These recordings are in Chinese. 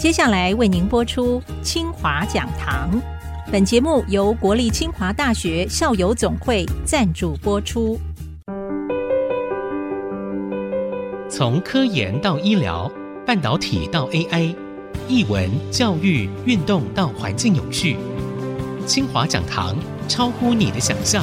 接下来为您播出清华讲堂。本节目由国立清华大学校友总会赞助播出。从科研到医疗，半导体到 AI，译文、教育、运动到环境永续，清华讲堂超乎你的想象。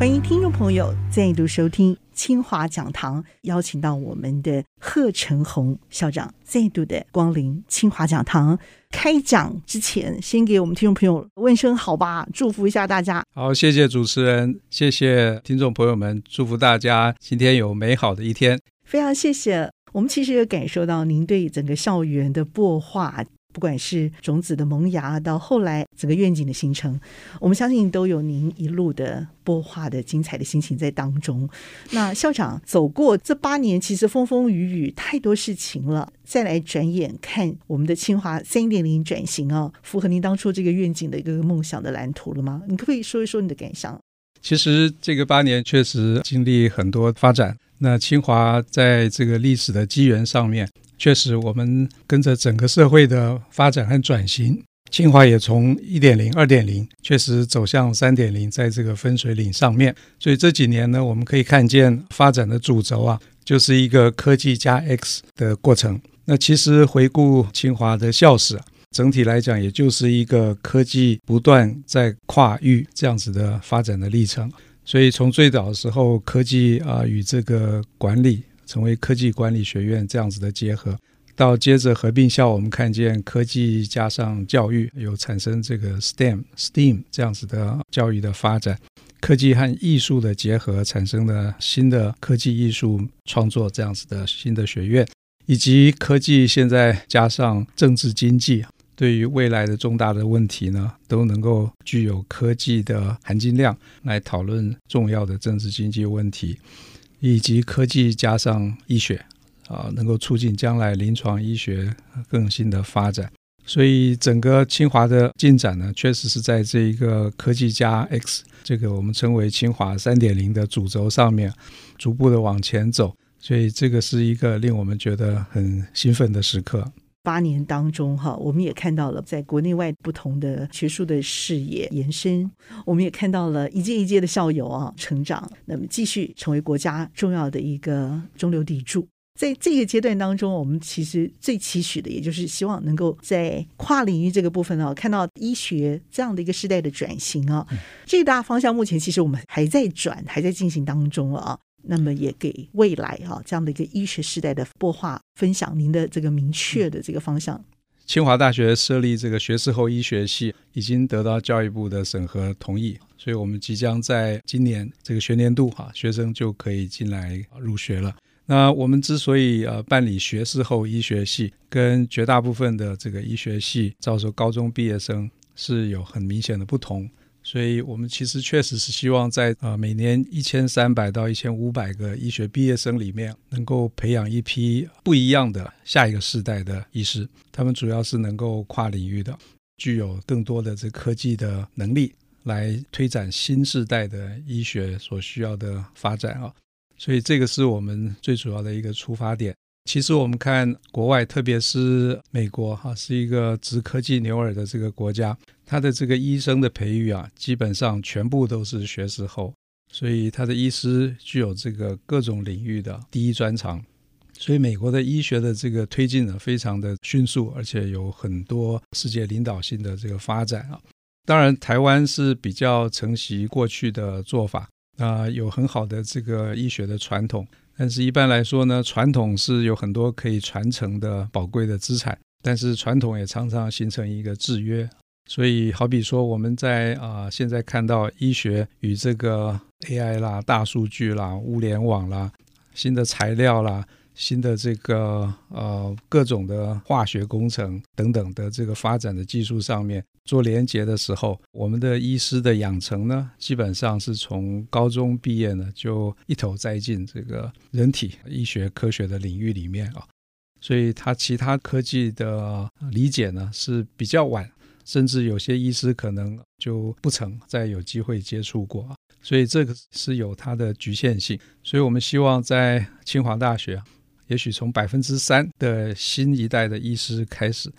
欢迎听众朋友再度收听清华讲堂，邀请到我们的贺成红校长再度的光临清华讲堂。开讲之前，先给我们听众朋友问声好吧，祝福一下大家。好，谢谢主持人，谢谢听众朋友们，祝福大家今天有美好的一天。非常谢谢，我们其实也感受到您对整个校园的擘画。不管是种子的萌芽，到后来整个愿景的形成，我们相信都有您一路的播画的精彩的心情在当中。那校长走过这八年，其实风风雨雨太多事情了。再来转眼看我们的清华三点零转型啊，符合您当初这个愿景的一个梦想的蓝图了吗？你可不可以说一说你的感想？其实这个八年确实经历很多发展。那清华在这个历史的机缘上面。确实，我们跟着整个社会的发展和转型，清华也从一点零、二点零，确实走向三点零，在这个分水岭上面。所以这几年呢，我们可以看见发展的主轴啊，就是一个科技加 X 的过程。那其实回顾清华的校史啊，整体来讲，也就是一个科技不断在跨域这样子的发展的历程。所以从最早的时候，科技啊与这个管理。成为科技管理学院这样子的结合，到接着合并校，我们看见科技加上教育，有产生这个 STEM、STEAM 这样子的教育的发展，科技和艺术的结合，产生了新的科技艺术创作这样子的新的学院，以及科技现在加上政治经济，对于未来的重大的问题呢，都能够具有科技的含金量来讨论重要的政治经济问题。以及科技加上医学，啊，能够促进将来临床医学更新的发展。所以整个清华的进展呢，确实是在这一个科技加 X 这个我们称为清华三点零的主轴上面，逐步的往前走。所以这个是一个令我们觉得很兴奋的时刻。八年当中，哈，我们也看到了在国内外不同的学术的视野延伸，我们也看到了一届一届的校友啊成长，那么继续成为国家重要的一个中流砥柱。在这个阶段当中，我们其实最期许的，也就是希望能够在跨领域这个部分啊，看到医学这样的一个时代的转型啊，这个大方向目前其实我们还在转，还在进行当中啊。那么也给未来哈、啊、这样的一个医学时代的播化分享您的这个明确的这个方向。清华大学设立这个学士后医学系已经得到教育部的审核同意，所以我们即将在今年这个学年度哈、学生就可以进来入学了。那我们之所以呃办理学士后医学系，跟绝大部分的这个医学系招收高中毕业生是有很明显的不同。所以我们其实确实是希望在呃每年一千三百到一千五百个医学毕业生里面，能够培养一批不一样的下一个世代的医师。他们主要是能够跨领域的，具有更多的这科技的能力，来推展新世代的医学所需要的发展啊。所以这个是我们最主要的一个出发点。其实我们看国外，特别是美国哈，是一个直科技牛耳的这个国家。他的这个医生的培育啊，基本上全部都是学士后，所以他的医师具有这个各种领域的第一专长，所以美国的医学的这个推进呢，非常的迅速，而且有很多世界领导性的这个发展啊。当然，台湾是比较承袭过去的做法啊，有很好的这个医学的传统，但是一般来说呢，传统是有很多可以传承的宝贵的资产，但是传统也常常形成一个制约。所以，好比说，我们在啊、现在看到医学与这个 AI 啦、大数据啦、物联网啦、新的材料啦、新的这个呃各种的化学工程等等的这个发展的技术上面做连接的时候，我们的医师的养成呢，基本上是从高中毕业呢就一头栽进这个人体医学科学的领域里面啊，所以他其他科技的理解呢是比较晚。甚至有些医师可能就不曾再有机会接触过啊，所以这个是有它的局限性。所以我们希望在清华大学，也许从百分之三的新一代的医师开始，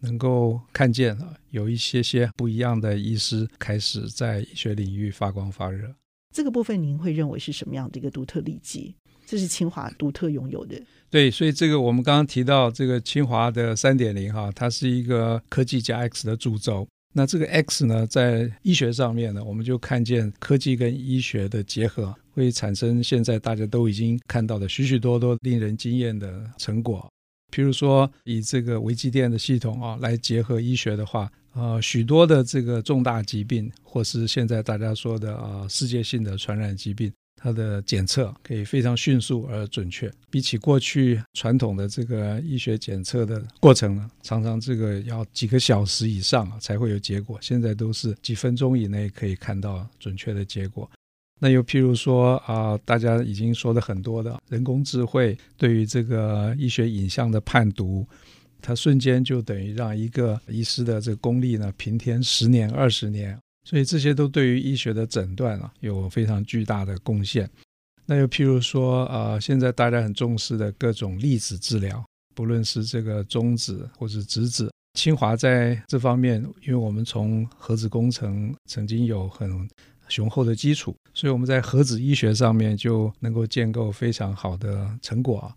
能够看见啊，有一些些不一样的医师开始在医学领域发光发热。这个部分您会认为是什么样的一个独特利基？这是清华独特拥有的。对，所以这个我们刚刚提到这个清华的三点零哈，它是一个科技加 X 的主轴。那这个 X 呢，在医学上面呢，我们就看见科技跟医学的结合，会产生现在大家都已经看到的许许多多令人惊艳的成果。譬如说，以这个微机电的系统啊来结合医学的话，呃，许多的这个重大疾病，或是现在大家说的啊世界性的传染疾病。它的检测可以非常迅速而准确，比起过去传统的这个医学检测的过程呢，常常这个要几个小时以上啊才会有结果，现在都是几分钟以内可以看到准确的结果。那又譬如说啊，大家已经说的很多的人工智慧对于这个医学影像的判读，它瞬间就等于让一个医师的这个功力呢平添十年、二十年。所以这些都对于医学的诊断啊有非常巨大的贡献。那又譬如说，呃，现在大家很重视的各种粒子治疗，不论是这个中子或是质子，清华在这方面，因为我们从核子工程曾经有很雄厚的基础，所以我们在核子医学上面就能够建构非常好的成果啊。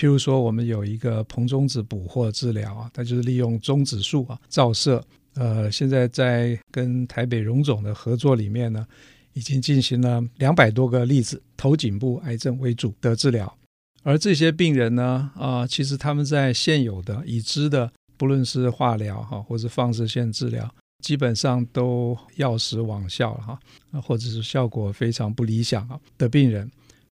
譬如说，我们有一个硼中子捕获治疗啊，它就是利用中子束啊照射。呃，现在在跟台北荣总的合作里面呢，已经进行了两百多个例子，头颈部癌症为主的治疗。而这些病人呢，啊、其实他们在现有的已知的，不论是化疗哈，或是放射线治疗，基本上都药石罔效了哈，或者是效果非常不理想啊的病人，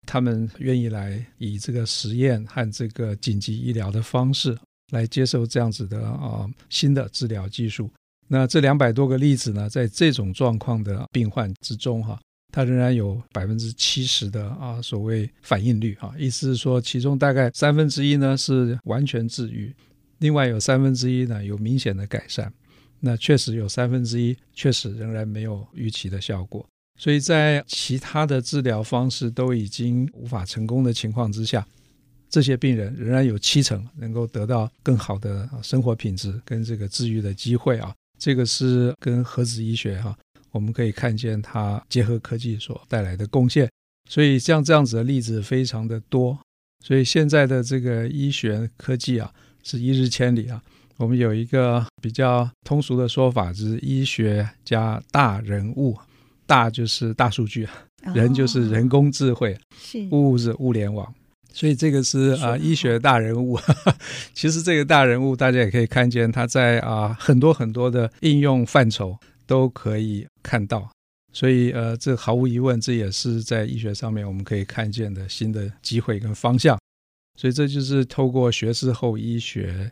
他们愿意来以这个实验和这个紧急医疗的方式来接受这样子的啊、新的治疗技术。那这两百多个例子呢，在这种状况的病患之中，哈，它仍然有百分之七十的啊所谓反应率啊，意思是说，其中大概三分之一呢是完全治愈，另外有三分之一呢有明显的改善。那确实有三分之一确实仍然没有预期的效果。所以在其他的治疗方式都已经无法成功的情况之下，这些病人仍然有七成能够得到更好的生活品质跟这个治愈的机会啊。这个是跟核子医学哈，我们可以看见它结合科技所带来的贡献。所以像这样子的例子非常的多。所以现在的这个医学科技啊，是一日千里啊。我们有一个比较通俗的说法，就是医学加大人物，大就是大数据，人就是人工智慧，物是物联网。所以这个是啊、呃，医学大人物。其实这个大人物，大家也可以看见他在啊、呃、很多很多的应用范畴都可以看到。所以呃，这毫无疑问，这也是在医学上面我们可以看见的新的机会跟方向。所以这就是透过学士后医学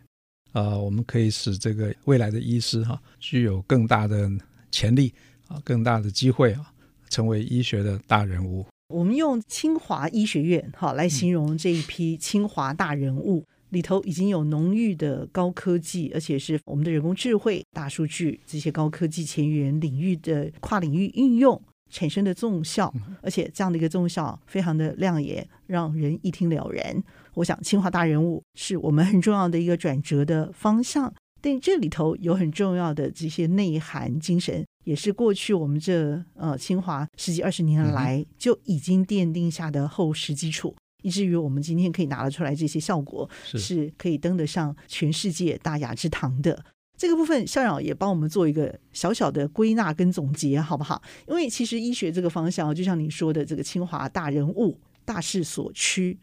啊、呃，我们可以使这个未来的医师哈、啊，具有更大的潜力啊，更大的机会啊，成为医学的大人物。我们用清华医学院哈来形容这一批清华大人物，里头已经有浓郁的高科技，而且是我们的人工智慧、大数据这些高科技前沿领域的跨领域应用产生的综效，而且这样的一个综效非常的亮眼，让人一听了然。我想清华大人物是我们很重要的一个转折的方向。但这里头有很重要的这些内涵精神，也是过去我们这呃清华十几二十年来就已经奠定下的厚实基础，以至于我们今天可以拿得出来这些效果，是可以登得上全世界大雅之堂的。这个部分，校长也帮我们做一个小小的归纳跟总结，好不好？因为其实医学这个方向，就像你说的，这个清华大人物大势所趋，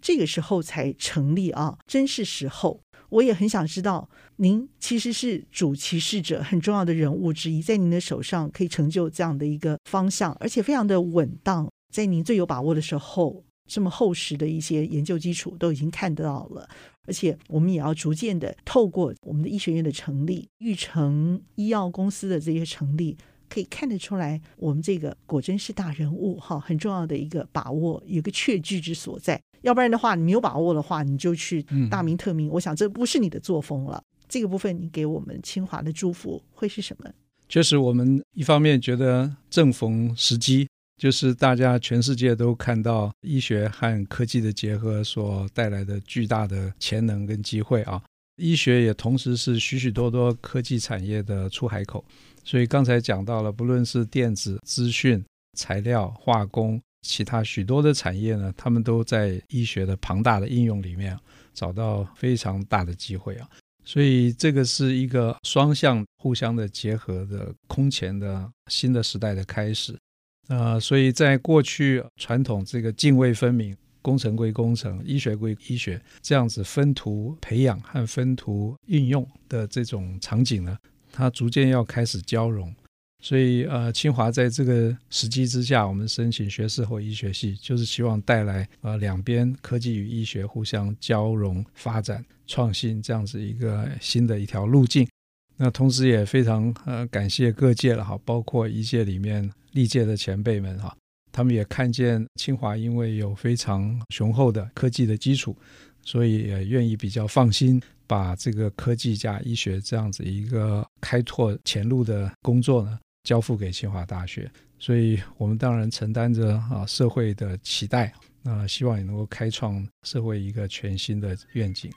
这个时候才成立啊，真是时候。我也很想知道，您其实是主启示者很重要的人物之一，在您的手上可以成就这样的一个方向，而且非常的稳当。在您最有把握的时候，这么厚实的一些研究基础都已经看得到了，而且我们也要逐渐的透过我们的医学院的成立、育成医药公司的这些成立，可以看得出来，我们这个果真是大人物哈，很重要的一个把握，有个确据之所在。要不然的话，你没有把握的话，你就去大名特名。嗯、我想这不是你的作风了。这个部分，你给我们清华的祝福会是什么？确实，我们一方面觉得正逢时机，就是大家全世界都看到医学和科技的结合所带来的巨大的潜能跟机会啊。医学也同时是许许多多科技产业的出海口，所以刚才讲到了，不论是电子、资讯、材料、化工，其他许多的产业呢，他们都在医学的庞大的应用里面找到非常大的机会啊。所以这个是一个双向互相的结合的空前的新的时代的开始。呃，所以在过去传统这个泾渭分明、工程归工程、医学归医学这样子分图培养和分图运用的这种场景呢，它逐渐要开始交融。所以，呃，清华在这个时机之下，我们申请学士后医学系，就是希望带来呃两边科技与医学互相交融、发展、创新这样子一个新的一条路径。那同时也非常呃感谢各界了哈，包括医界里面历届的前辈们哈，他们也看见清华因为有非常雄厚的科技的基础，所以也愿意比较放心把这个科技加医学这样子一个开拓前路的工作呢交付给清华大学，所以我们当然承担着啊社会的期待，那希望也能够开创社会一个全新的愿景。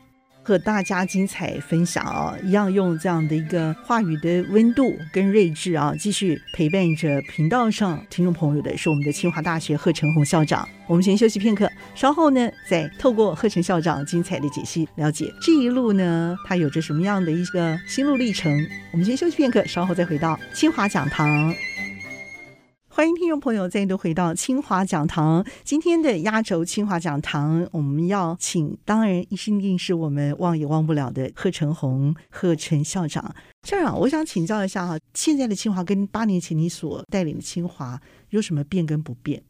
和大家精彩分享啊，一样用这样的一个话语的温度跟睿智啊，继续陪伴着频道上听众朋友的是我们的清华大学贺成红校长。我们先休息片刻，稍后呢再透过贺成校长精彩的解析，了解这一路呢他有着什么样的一个心路历程。我们先休息片刻，稍后再回到清华讲堂。欢迎听众朋友再度回到清华讲堂。今天的压轴清华讲堂，我们要请，当然一定是我们忘也忘不了的贺成红贺成校长。校长，我想请教一下哈，现在的清华跟八年前你所带领的清华有什么变跟不变？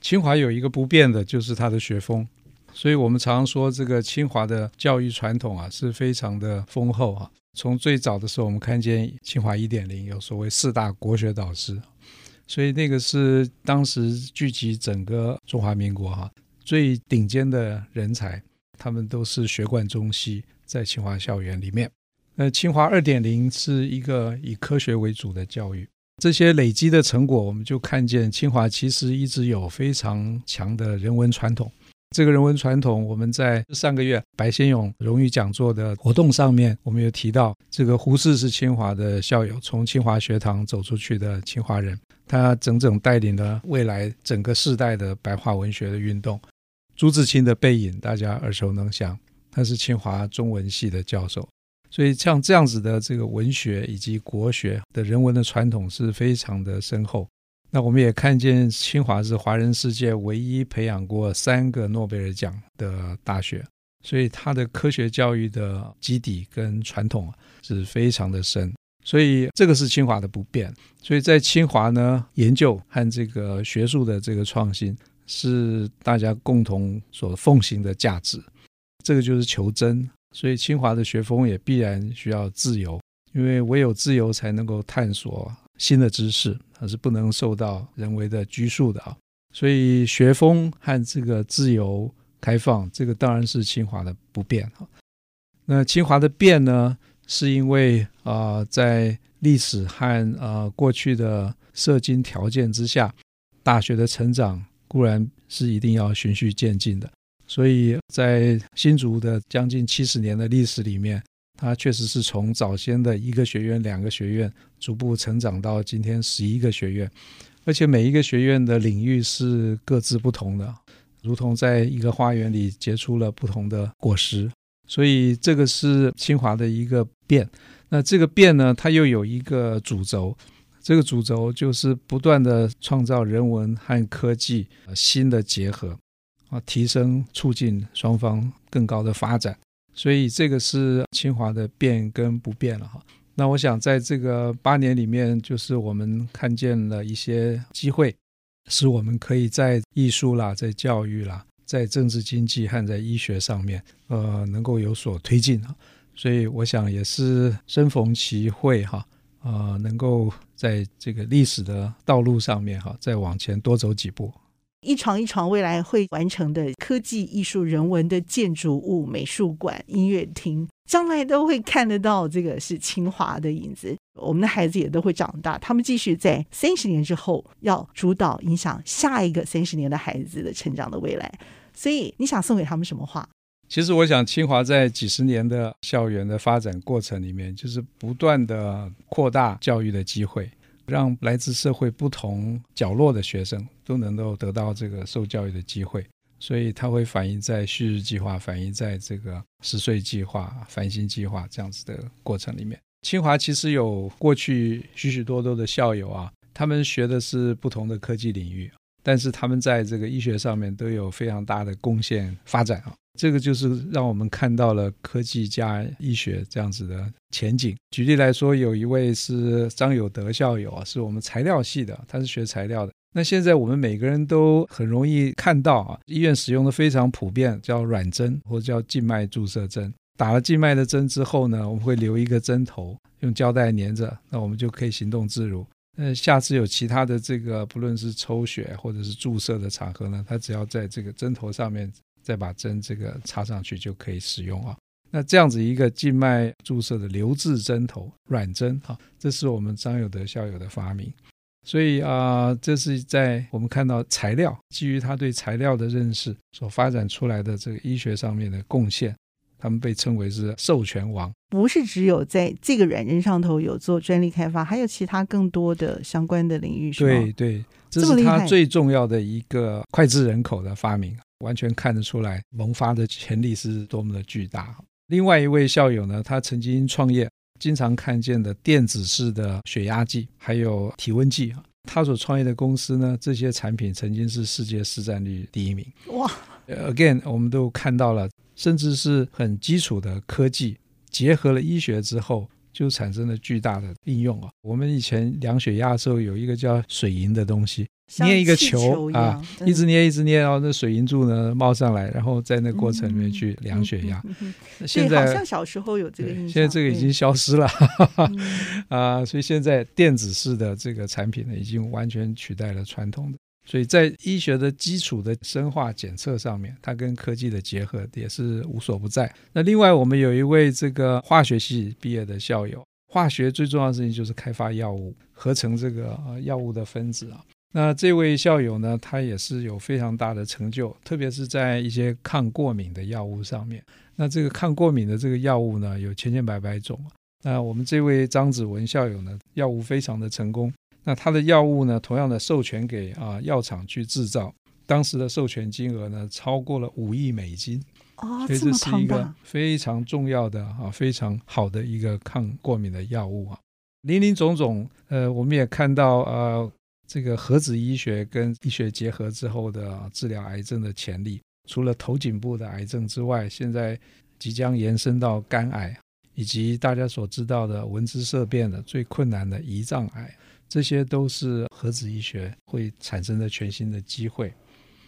清华有一个不变的，就是它的学风。所以我们常说，这个清华的教育传统啊，是非常的丰厚啊。从最早的时候，我们看见清华一点零有所谓四大国学导师。所以那个是当时聚集整个中华民国哈最顶尖的人才，他们都是学贯中西，在清华校园里面。那清华二点零是一个以科学为主的教育，这些累积的成果，我们就看见清华其实一直有非常强的人文传统。这个人文传统，我们在上个月白先勇荣誉讲座的活动上面，我们有提到，这个胡适是清华的校友，从清华学堂走出去的清华人，他整整带领了未来整个世代的白话文学的运动。朱自清的背影，大家耳熟能详，他是清华中文系的教授，所以像这样子的这个文学以及国学的人文的传统是非常的深厚。那我们也看见清华是华人世界唯一培养过三个诺贝尔奖的大学，所以它的科学教育的基底跟传统是非常的深，所以这个是清华的不变。所以在清华呢，研究和这个学术的这个创新是大家共同所奉行的价值，这个就是求真。所以清华的学风也必然需要自由，因为唯有自由才能够探索。新的知识，它是不能受到人为的拘束的啊，所以学风和这个自由开放，这个当然是清华的不变啊。那清华的变呢，是因为啊、在历史和呃过去的社经条件之下，大学的成长固然是一定要循序渐进的，所以在新竹的将近七十年的历史里面。它确实是从早先的一个学院、两个学院，逐步成长到今天十一个学院，而且每一个学院的领域是各自不同的，如同在一个花园里结出了不同的果实。所以这个是清华的一个变。那这个变呢，它又有一个主轴，这个主轴就是不断地创造人文和科技新的结合，啊，提升、促进双方更高的发展。所以这个是清华的变跟不变了哈。那我想在这个八年里面，就是我们看见了一些机会，使我们可以在艺术啦、在教育啦、在政治经济和在医学上面，呃，能够有所推进哈。所以我想也是生逢其会哈，呃，能够在这个历史的道路上面哈，再往前多走几步。一幢一幢未来会完成的科技、艺术、人文的建筑物、美术馆、音乐厅，将来都会看得到这个是清华的影子。我们的孩子也都会长大，他们继续在三十年之后要主导影响下一个三十年的孩子的成长的未来。所以，你想送给他们什么话？其实，我想清华在几十年的校园的发展过程里面，就是不断的扩大教育的机会，让来自社会不同角落的学生都能够得到这个受教育的机会。所以，它会反映在旭日计划，反映在这个十岁计划、繁星计划这样子的过程里面。清华其实有过去许许多多的校友啊，他们学的是不同的科技领域，但是他们在这个医学上面都有非常大的贡献发展啊。这个就是让我们看到了科技加医学这样子的前景。举例来说，有一位是张友德校友啊，是我们材料系的，他是学材料的。那现在我们每个人都很容易看到啊，医院使用的非常普遍，叫软针或者叫静脉注射针。打了静脉的针之后呢，我们会留一个针头，用胶带粘着，那我们就可以行动自如。那下次有其他的这个，不论是抽血或者是注射的场合呢，它只要在这个针头上面再把针这个插上去就可以使用啊。那这样子一个静脉注射的留置针头软针啊，这是我们张友德校友的发明。所以啊、这是在我们看到材料基于他对材料的认识所发展出来的这个医学上面的贡献，他们被称为是授权王。不是只有在这个软件上头有做专利开发，还有其他更多的相关的领域是吗？对对，这是他最重要的一个脍炙人口的发明，完全看得出来萌发的潜力是多么的巨大。另外一位校友呢，他曾经创业。经常看见的电子式的血压计，还有体温计啊，他所创业的公司呢，这些产品曾经是世界市占率第一名。哇！Again，我们都看到了，甚至是很基础的科技结合了医学之后，就产生了巨大的应用啊。我们以前量血压的时候，有一个叫水银的东西。捏一个球啊，一直捏，一直捏，然后那水银柱呢冒上来，然后在那过程里面去量血压。现在好像小时候有这个印象，现在这个已经消失了 啊，所以现在电子式的这个产品呢，已经完全取代了传统的。所以在医学的基础的生化检测上面，它跟科技的结合也是无所不在。那另外，我们有一位这个化学系毕业的校友，化学最重要的事情就是开发药物，合成这个呃药物的分子啊。那这位校友呢，他也是有非常大的成就，特别是在一些抗过敏的药物上面。那这个抗过敏的这个药物呢，有千千百百种。那我们这位张子文校友呢，药物非常的成功。那它的药物呢，同样的授权给啊药厂去制造，当时的授权金额呢，超过了五亿美金。哦，所以这是一个非常重要的啊，非常好的一个抗过敏的药物啊。林林总总，呃，我们也看到呃。这个核子医学跟医学结合之后的治疗癌症的潜力，除了头颈部的癌症之外，现在即将延伸到肝癌，以及大家所知道的闻之色变的最困难的胰脏癌，这些都是核子医学会产生的全新的机会。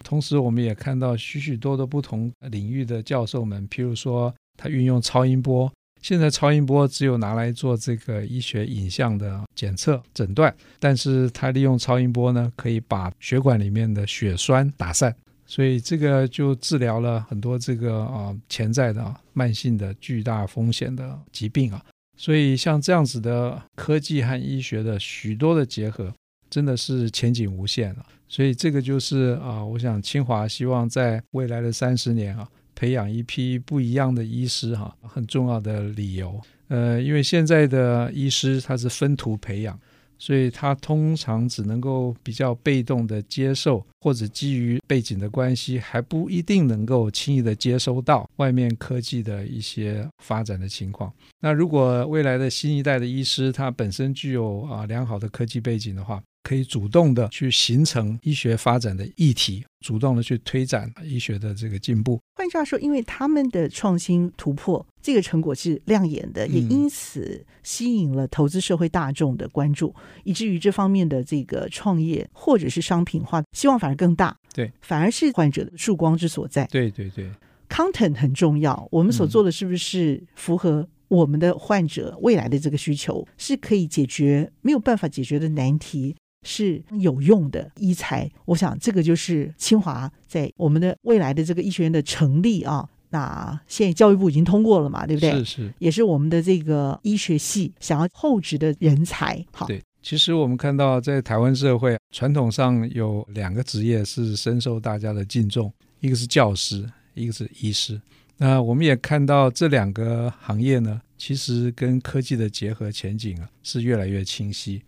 同时，我们也看到许许多多不同领域的教授们，譬如说他运用超音波。现在超音波只有拿来做这个医学影像的检测诊断，但是它利用超音波呢，可以把血管里面的血栓打散，所以这个就治疗了很多这个啊潜在的啊慢性的巨大风险的疾病啊。所以像这样子的科技和医学的许多的结合，真的是前景无限了。所以这个就是啊，我想清华希望在未来的三十年啊。培养一批不一样的医师，哈，很重要的理由。呃，因为现在的医师他是分途培养，所以他通常只能够比较被动的接受，或者基于背景的关系，还不一定能够轻易的接收到外面科技的一些发展的情况。那如果未来的新一代的医师他本身具有啊良好的科技背景的话，可以主动的去形成医学发展的议题，主动的去推展医学的这个进步。换句话说，因为他们的创新突破，这个成果是亮眼的，也因此吸引了投资社会大众的关注，嗯、以至于这方面的这个创业或者是商品化希望反而更大。对，反而是患者的曙光之所在。对对对，content 很重要。我们所做的是不是符合我们的患者未来的这个需求？嗯、是可以解决没有办法解决的难题？是有用的医材，我想这个就是清华在我们的未来的这个医学院的成立啊，那现在教育部已经通过了嘛，对不对？是是，也是我们的这个医学系想要厚植的人才。好，对，其实我们看到在台湾社会传统上有两个职业是深受大家的敬重，一个是教师，一个是医师。那我们也看到这两个行业呢，其实跟科技的结合前景啊是越来越清晰。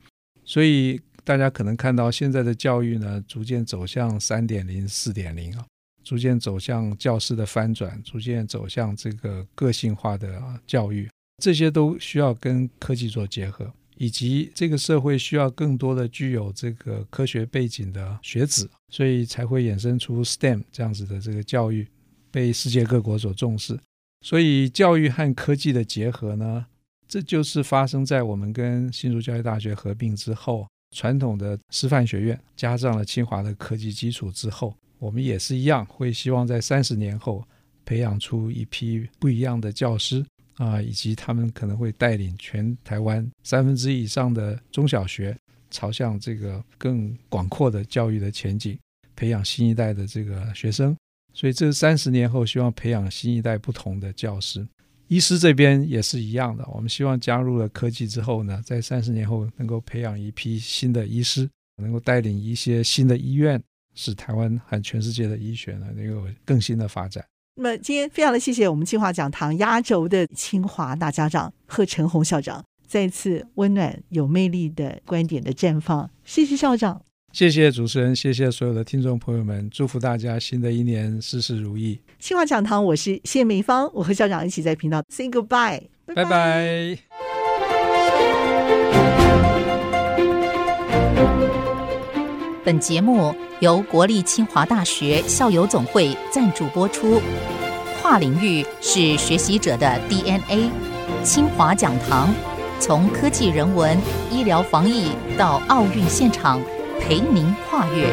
所以大家可能看到现在的教育呢，逐渐走向三点零、四点零啊，逐渐走向教师的翻转，逐渐走向这个个性化的教育，这些都需要跟科技做结合，以及这个社会需要更多的具有这个科学背景的学子，所以才会衍生出 STEM 这样子的这个教育。被世界各国所重视，所以教育和科技的结合呢，这就是发生在我们跟新竹教育大学合并之后，传统的师范学院加上了清华的科技基础之后，我们也是一样，会希望在三十年后培养出一批不一样的教师啊，以及他们可能会带领全台湾三分之一以上的中小学朝向这个更广阔的教育的前景，培养新一代的这个学生。所以这三十年后，希望培养新一代不同的教师。医师这边也是一样的，我们希望加入了科技之后呢，在三十年后能够培养一批新的医师，能够带领一些新的医院，使台湾和全世界的医学呢能够有更新的发展。那么今天非常的谢谢我们清华讲堂压轴的清华大家长贺承鸿校长，再次温暖有魅力的观点的绽放，谢谢校长。谢谢主持人，谢谢所有的听众朋友们，祝福大家新的一年事事如意。清华讲堂，我是谢美芳，我和校长一起在频道 say goodbye，拜拜。拜拜。本节目由国立清华大学校友总会赞助播出，跨领域是学习者的 DNA。清华讲堂，从科技人文、医疗防疫到奥运现场。陪您跨越。